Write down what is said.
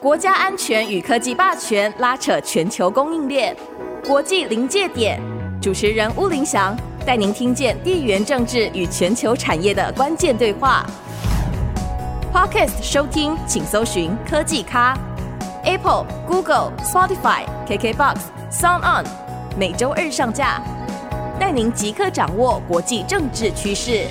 国家安全与科技霸权拉扯全球供应链，国际临界点。主持人巫林祥带您听见地缘政治与全球产业的关键对话。Podcast 收听，请搜寻科技咖，Apple、Google、Spotify、KKBox、Sound On，每周二上架，带您即刻掌握国际政治趋势。